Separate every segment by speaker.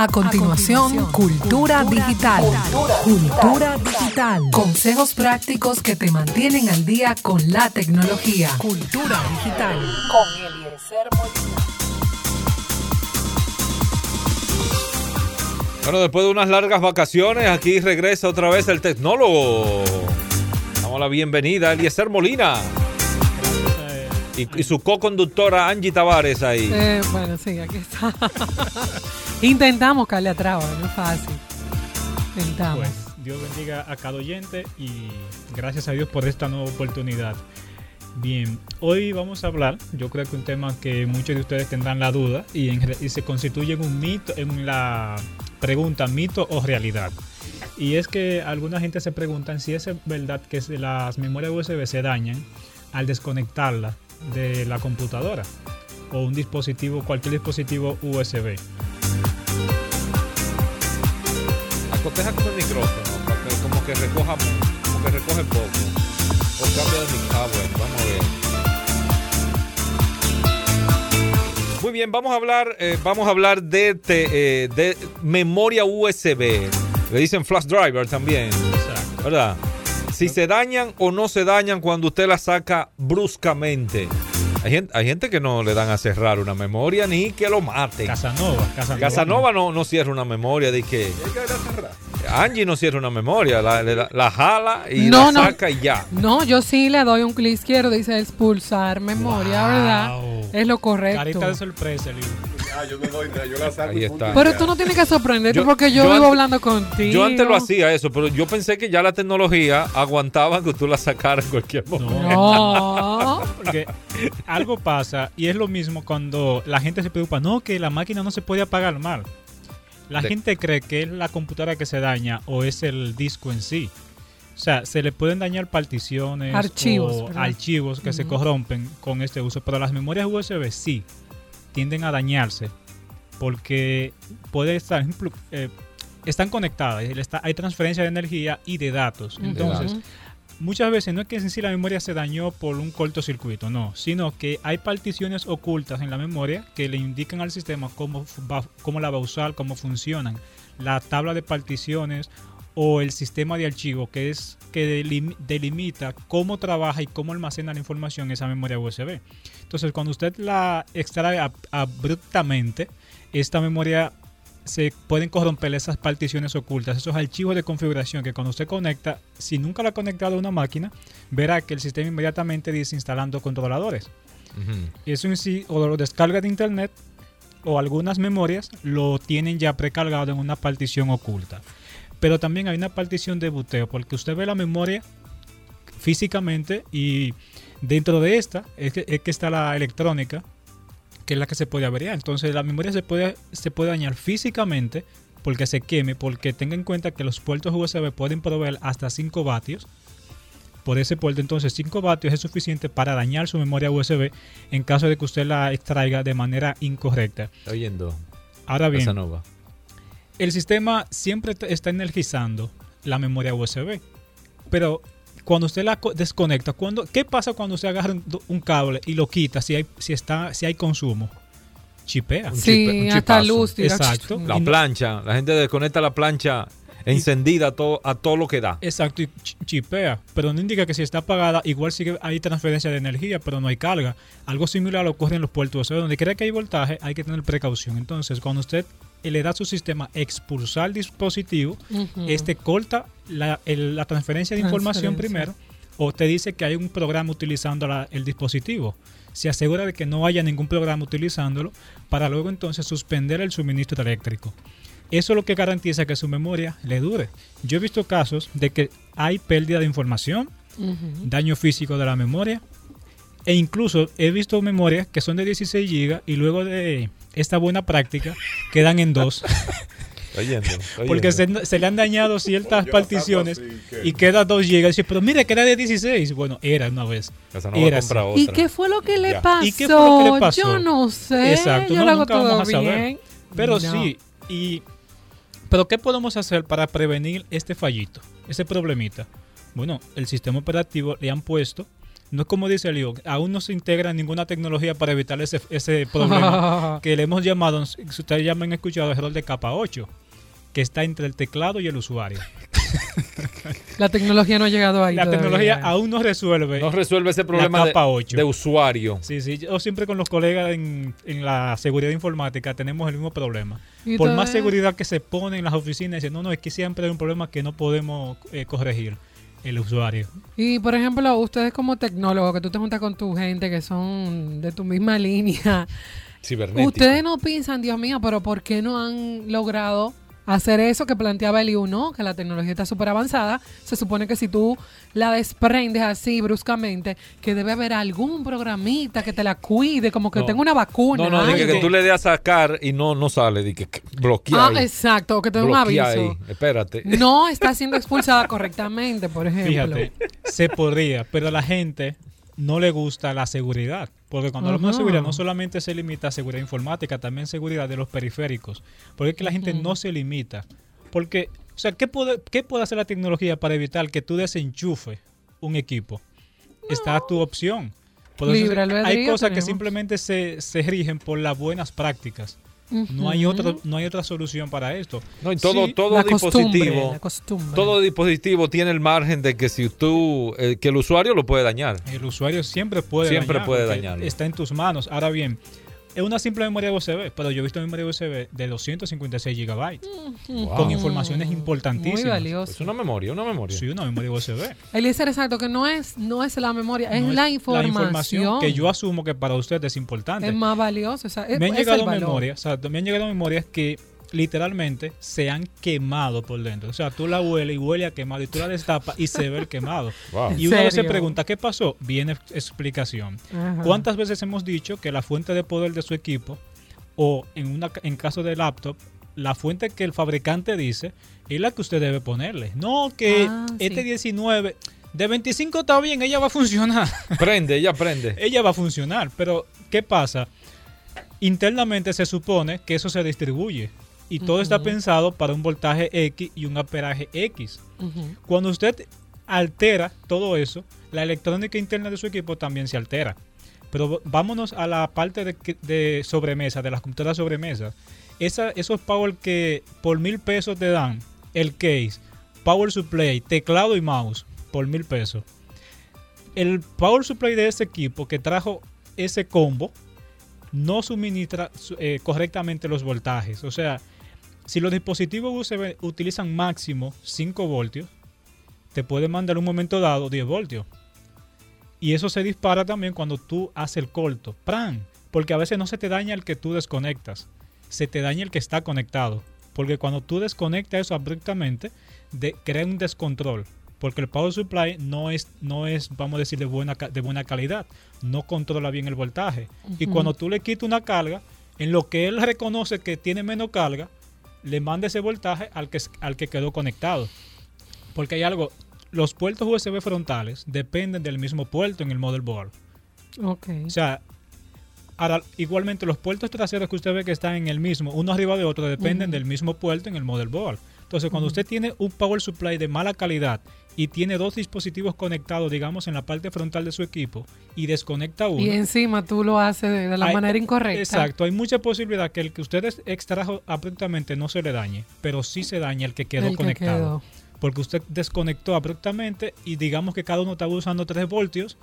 Speaker 1: A continuación, Cultura, Digital. Cultura, Digital. Consejos prácticos que te mantienen al día con la tecnología. Cultura Digital. Con Eliezer Molina.
Speaker 2: Bueno, después de unas largas vacaciones, aquí regresa otra vez el tecnólogo. Damos la bienvenida a Eliezer Molina. Y, su co-conductora Angie Tavares ahí.
Speaker 3: Eh, bueno, sí, aquí está. Intentamos caerle atrás, no es fácil. Intentamos.
Speaker 4: Pues, Dios bendiga a cada oyente y gracias a Dios por esta nueva oportunidad. Bien, hoy vamos a hablar, yo creo que un tema que muchos de ustedes tendrán la duda y, y se constituye en un mito, en la pregunta mito o realidad. Y es que alguna gente se preguntan si es verdad que las memorias USB se dañan al desconectarla de la computadora o un dispositivo, cualquier dispositivo USB.
Speaker 2: Acoteja con el micrófono, para que como que recoja, como que recoge poco. O cambia de micrófono. Ah, bueno, vamos a ver. Muy bien, vamos a hablar, eh, vamos a hablar de, eh, de memoria USB. Le dicen flash driver también. Exacto. ¿Verdad? si se dañan o no se dañan cuando usted la saca bruscamente. Hay gente, hay gente que no le dan a cerrar una memoria ni que lo mate.
Speaker 4: Casanova.
Speaker 2: Casanova, Casanova no, no cierra una memoria de que... Angie no cierra una memoria, la, jala y la saca y ya.
Speaker 3: No, yo sí le doy un clic izquierdo, dice expulsar memoria, ¿verdad? Es lo correcto.
Speaker 4: Carita de sorpresa,
Speaker 5: Ah, yo me doy, yo la saco.
Speaker 3: Ahí está. Pero tú no tienes que sorprenderte porque yo, vivo hablando contigo.
Speaker 2: Yo antes lo hacía eso, pero yo pensé que ya la tecnología aguantaba que tú la sacaras en cualquier momento.
Speaker 4: No, porque algo pasa y es lo mismo cuando la gente se preocupa, no, que la máquina no se puede apagar mal. La gente cree que es la computadora que se daña o es el disco en sí. O sea, se le pueden dañar particiones
Speaker 3: archivos,
Speaker 4: o archivos que se corrompen con este uso, pero las memorias USB sí tienden a dañarse porque puede estar, eh, están conectadas, hay transferencia de energía y de datos. Entonces, muchas veces no es que en sí la memoria se dañó por un cortocircuito, no, sino que hay particiones ocultas en la memoria que le indican al sistema cómo, cómo la va a usar, cómo funcionan. La tabla de particiones o el sistema de archivo que es que delimita cómo trabaja y cómo almacena la información esa memoria USB. Entonces, cuando usted la extrae abruptamente, esta memoria se pueden corromper esas particiones ocultas, esos archivos de configuración que cuando usted conecta, si nunca lo ha conectado a una máquina, verá que el sistema inmediatamente dice instalando controladores. Eso en sí, o lo descarga de internet, o algunas memorias lo tienen ya precargado en una partición oculta. Pero también hay una partición de buteo, porque usted ve la memoria físicamente y dentro de esta es que, está la electrónica, que es la que se puede averiar. Entonces la memoria se puede, se puede dañar físicamente porque se queme, porque tenga en cuenta que los puertos USB pueden proveer hasta 5 vatios. Por ese puerto, entonces 5 vatios es suficiente para dañar su memoria USB en caso de que usted la extraiga de manera incorrecta.
Speaker 2: oyendo.
Speaker 4: Ahora bien, el sistema siempre está energizando la memoria USB. Pero cuando usted la desconecta, cuando, ¿qué pasa cuando usted agarra un, cable y lo quita si hay, si está, si hay consumo? Chipea.
Speaker 3: sí, hasta luz.
Speaker 2: Exacto. La plancha, la gente desconecta la plancha encendida a todo, a todo lo que da.
Speaker 4: Exacto, y chipea, pero no indica que si está apagada, igual sigue hay transferencia de energía, pero no hay carga. Algo similar ocurre en los puertos USB, donde cree que hay voltaje, hay que tener precaución. Entonces, cuando usted le da a su sistema expulsar el dispositivo, este corta la, transferencia de información primero o te dice que hay un programa utilizando el dispositivo. Se asegura de que no haya ningún programa utilizándolo para luego entonces suspender el suministro eléctrico. Eso es lo que garantiza que su memoria le dure. Yo he visto casos de que hay pérdida de información, daño físico de la memoria, e incluso he visto memorias que son de 16 GB y luego de esta buena práctica quedan en dos. Porque se, le han dañado ciertas particiones y queda 2 GB. Dice, pero mire, que era de 16. Bueno, era una vez.
Speaker 3: Era ¿Y qué fue lo que le pasó? ¿Y qué fue lo que le pasó? Yo no sé. Exacto, Yo no, lo hago todo bien.
Speaker 4: Pero sí, y pero ¿qué podemos hacer para prevenir este fallito, ese problemita? Bueno, el sistema operativo le han puesto no es como dice Leo, aún no se integra ninguna tecnología para evitar ese, ese problema que le hemos llamado, si ustedes ya me han escuchado, error de capa 8, que está entre el teclado y el usuario.
Speaker 3: La tecnología no ha llegado ahí.
Speaker 4: La
Speaker 3: todavía.
Speaker 4: tecnología aún no resuelve.
Speaker 2: No resuelve ese problema de,
Speaker 4: capa 8.
Speaker 2: de usuario.
Speaker 4: Sí, sí, yo siempre con los colegas en, en la seguridad informática tenemos el mismo problema. Por más seguridad que se pone en las oficinas, dicen, no, no, es que siempre hay un problema que no podemos eh, corregir el usuario.
Speaker 3: Y por ejemplo, ustedes como tecnólogos, que tú te juntas con tu gente que son de tu misma línea, ustedes no piensan, Dios mío, pero ¿por qué no han logrado hacer eso que planteaba Eliu? No, que la tecnología está súper avanzada. Se supone que si tú la desprendes así bruscamente, que debe haber algún programita que te la cuide, como que
Speaker 2: No.
Speaker 3: tenga una vacuna.
Speaker 2: No, no, de que, tú le des a sacar y no, no sale, de que que bloquea
Speaker 3: Ah,
Speaker 2: ahí.
Speaker 3: exacto, que te dé un aviso.
Speaker 2: ahí. Espérate.
Speaker 3: No está siendo expulsada correctamente, por ejemplo.
Speaker 4: Fíjate, se podría, pero la gente no le gusta la seguridad. Porque cuando hablamos de seguridad, no solamente se limita a seguridad informática, también seguridad de los periféricos. Porque es que la gente no se limita. Porque, o sea, ¿qué puede, ¿qué puede hacer la tecnología para evitar que tú desenchufe un equipo? Está tu opción. Hay cosas que simplemente se, se rigen por las buenas prácticas. No hay, otro, no hay otra solución para esto.
Speaker 2: No, y todo,
Speaker 4: Sí,
Speaker 2: todo
Speaker 3: la costumbre,
Speaker 2: dispositivo.
Speaker 3: la costumbre.
Speaker 2: Todo dispositivo tiene el margen de que si tú, eh, que el usuario lo puede dañar.
Speaker 4: El usuario siempre puede
Speaker 2: Siempre
Speaker 4: dañarlo,
Speaker 2: puede dañarlo.
Speaker 4: Está en tus manos. Ahora bien, es una simple memoria USB, pero yo he visto memoria USB de 256 gigabytes
Speaker 2: Wow.
Speaker 4: con informaciones
Speaker 3: Muy
Speaker 4: importantísimas.
Speaker 3: valioso.
Speaker 2: Es una memoria, una memoria.
Speaker 4: Sí, una memoria USB.
Speaker 3: Eliezer, exacto, que no es, no es la memoria, es
Speaker 4: No
Speaker 3: la información.
Speaker 4: que yo asumo que para usted es importante.
Speaker 3: es más valiosa. o sea, es-
Speaker 4: me han llegado memorias, o sea, me han llegado memorias que literalmente se han quemado por dentro. O sea, tú la hueles y huele a quemado y tú la destapas y se ve el quemado.
Speaker 2: Wow.
Speaker 3: ¿En
Speaker 4: Y uno se pregunta, ¿qué pasó? Viene explicación. ¿Cuántas veces hemos dicho que la fuente de poder de su equipo o en una en caso de laptop la fuente que el fabricante dice es la que usted debe ponerle? No que
Speaker 3: Ah,
Speaker 4: este
Speaker 3: sí.
Speaker 4: 19 de 25 está bien, ella va a funcionar.
Speaker 2: Prende, ella prende.
Speaker 4: ella va a funcionar, pero ¿qué pasa? Internamente se supone que eso se distribuye y todo está pensado para un voltaje X y un amperaje X. Cuando usted altera todo eso, la electrónica interna de su equipo también se altera. Pero vámonos a la parte de, de sobremesa, de las computadoras sobremesa. Esa, esos power que por mil pesos te dan el case, power supply, teclado y mouse por mil pesos. El power supply de ese equipo que trajo ese combo no suministra su- eh, correctamente los voltajes. O sea, si los dispositivos USB utilizan máximo 5 voltios, te puede mandar un momento dado 10 voltios. Y eso se dispara también cuando tú haces el corto. ¡Pran! Porque a veces no se te daña el que tú desconectas, se te daña el que está conectado. Porque cuando tú desconectas eso abruptamente, de, crea un descontrol. Porque el power supply no es, no es vamos a decir, de buena, de buena calidad. No controla bien el voltaje. Y cuando tú le quitas una carga, en lo que él reconoce que tiene menos carga, le manda ese voltaje al que, al que quedó conectado. Porque hay algo, los puertos USB frontales dependen del mismo puerto en el motherboard.
Speaker 3: Ok.
Speaker 4: O sea, ahora, igualmente los puertos traseros que usted ve que están en el mismo, uno arriba de otro, dependen del mismo puerto en el motherboard. Entonces, cuando usted tiene un power supply de mala calidad y tiene dos dispositivos conectados, digamos, en la parte frontal de su equipo y desconecta uno,
Speaker 3: Y encima tú lo haces de, la
Speaker 4: hay-
Speaker 3: manera incorrecta.
Speaker 4: Exacto, hay mucha posibilidad que el que usted ex- extrajo abruptamente no se le dañe, pero sí se daña el que quedó
Speaker 3: El que
Speaker 4: conectado.
Speaker 3: quedó.
Speaker 4: Porque usted desconectó abruptamente y digamos que cada uno estaba usando 3 voltios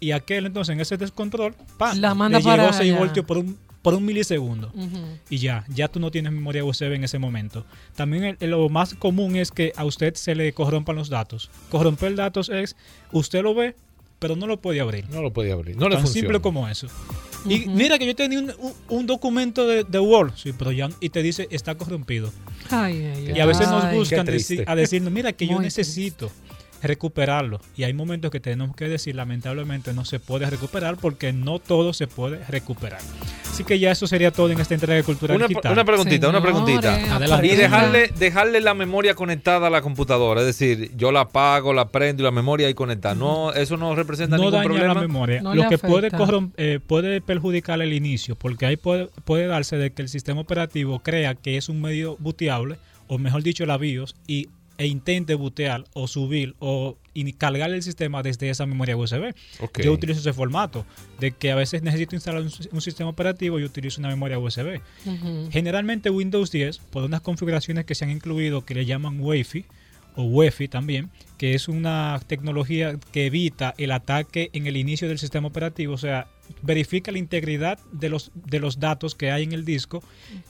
Speaker 4: y aquel entonces en ese descontrol, ¡pam!
Speaker 3: La manda
Speaker 4: le llegó
Speaker 3: para
Speaker 4: 6
Speaker 3: allá.
Speaker 4: voltios por un, por un milisegundo. Y ya, ya tú no tienes memoria USB en ese momento. También el- el- lo más común es que a usted se le corrompan los datos. Corromper datos es, usted lo ve, pero no lo puede abrir.
Speaker 2: No lo podía abrir. No le
Speaker 4: Tan
Speaker 2: funciona.
Speaker 4: simple como eso. Y mira que yo tenía un, un- un documento de, de Word, sí, pero ya, y te dice está corrompido.
Speaker 3: Ay, ay,
Speaker 4: Y a veces nos buscan deci- a decirnos, mira que yo necesito recuperarlo. Y hay momentos que tenemos que decir, lamentablemente no se puede recuperar porque no todo se puede recuperar. Así que ya eso sería todo en esta entrega de cultura
Speaker 2: Una,
Speaker 4: digital.
Speaker 2: una preguntita, una preguntita.
Speaker 4: Adelante.
Speaker 2: Y dejarle, dejarle la memoria conectada a la computadora. Es decir, yo la apago, la prendo y la memoria ahí conectada. No, eso no representa
Speaker 4: no
Speaker 2: ningún
Speaker 4: daña
Speaker 2: problema.
Speaker 4: la memoria.
Speaker 3: No
Speaker 4: Lo que puede,
Speaker 3: afecta.
Speaker 4: eh, puede perjudicar el inicio, porque ahí puede, puede darse de que el sistema operativo crea que es un medio booteable, o mejor dicho, la BIOS, y e intente bootear o subir o cargar el sistema desde esa memoria USB. Yo utilizo ese formato de que a veces necesito instalar un, un sistema operativo y utilizo una memoria USB. Generalmente Windows 10, por unas configuraciones que se han incluido que le llaman Wi-Fi o UEFI también, que es una tecnología que evita el ataque en el inicio del sistema operativo, o sea, verifica la integridad de los, de los datos que hay en el disco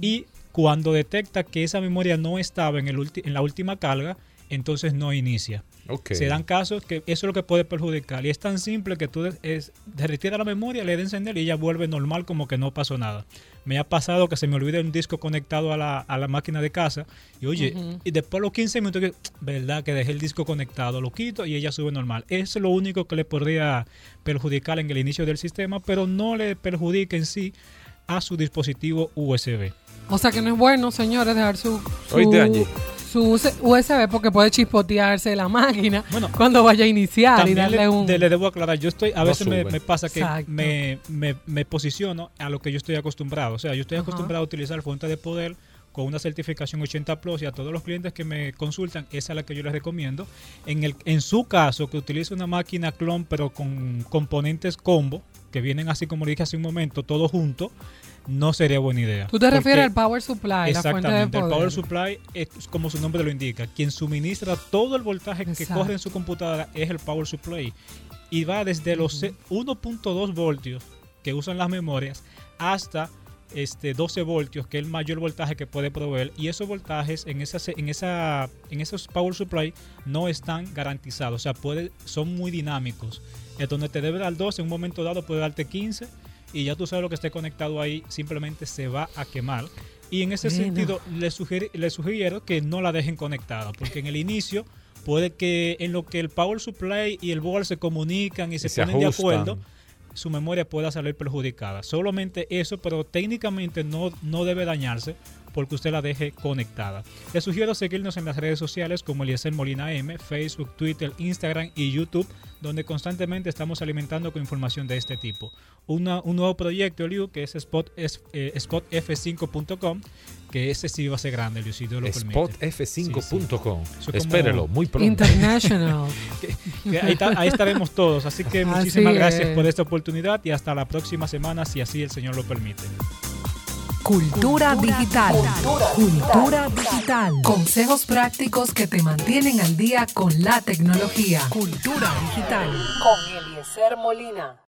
Speaker 4: y cuando detecta que esa memoria no estaba en, el ulti- en la última carga, entonces no inicia.
Speaker 2: Ok.
Speaker 4: Se dan casos que eso es lo que puede perjudicar. Y es tan simple que tú de- es, te retiras la memoria, le das encender y ella vuelve normal como que no pasó nada. Me ha pasado que se me olvida un disco conectado a la, a la máquina de casa. Y oye, y después de los 15 minutos, que, verdad que dejé el disco conectado, lo quito y ella sube normal. Eso es lo único que le podría perjudicar en el inicio del sistema, pero no le perjudica en sí a su dispositivo USB.
Speaker 3: O sea que no es bueno, señores, dejar su, su,
Speaker 2: Oíste, Angie.
Speaker 3: su USB porque puede chispotearse la máquina
Speaker 4: Bueno,
Speaker 3: cuando vaya a iniciar y darle
Speaker 4: le,
Speaker 3: un...
Speaker 4: le debo aclarar, yo estoy, a
Speaker 2: No
Speaker 4: veces me, pasa que me, me- me posiciono a lo que yo estoy acostumbrado. O sea, yo estoy
Speaker 3: Ajá.
Speaker 4: acostumbrado a utilizar fuente de poder con una certificación 80 Plus y a todos los clientes que me consultan, esa es la que yo les recomiendo. En, el, en su caso, que utilice una máquina clon pero con componentes combo, que vienen así como le dije hace un momento, todo junto, no sería buena idea.
Speaker 3: Tú te refieres al power supply, la fuente de
Speaker 4: Exactamente, el
Speaker 3: poder.
Speaker 4: power supply es como su nombre lo indica. Quien suministra todo el voltaje que corre en su computadora es el power supply. Y va desde los se- 1.2 voltios que usan las memorias hasta este 12 voltios, que es el mayor voltaje que puede proveer. Y esos voltajes en, esa, en, esa, en esos power supply no están garantizados. O sea, puede, son muy dinámicos. Es donde te debe dar 12, en un momento dado puede darte 15 y ya tú sabes lo que esté conectado ahí simplemente se va a quemar. Y en ese sentido, le, sugiere- le sugiero que no la dejen conectada, porque en el inicio puede que en lo que el power supply y el board se comunican y se,
Speaker 2: se
Speaker 4: ponen de acuerdo, su memoria pueda salir perjudicada. Solamente eso, pero técnicamente no, no debe dañarse porque usted la deje conectada. Le sugiero seguirnos en las redes sociales como Eliezer Molina M, Facebook, Twitter, Instagram y YouTube, donde constantemente estamos alimentando con información de este tipo. Una- un nuevo proyecto, Liu, que es, Spot, es eh, spotf5.com, que ese sí va a ser grande, Liu, si Dios lo permite.
Speaker 2: Spotf5.com.
Speaker 4: Eso como-
Speaker 2: Espérelo, muy pronto.
Speaker 3: International.
Speaker 4: Que ahí, ta- ahí estaremos todos. Así que
Speaker 3: Así
Speaker 4: muchísimas gracias
Speaker 3: es.
Speaker 4: por esta oportunidad y hasta la próxima semana, si así el Señor lo permite.
Speaker 1: Cultura digital. Cultura digital. Consejos prácticos que te mantienen al día con la tecnología. Cultura digital.
Speaker 6: con Eliezer Molina.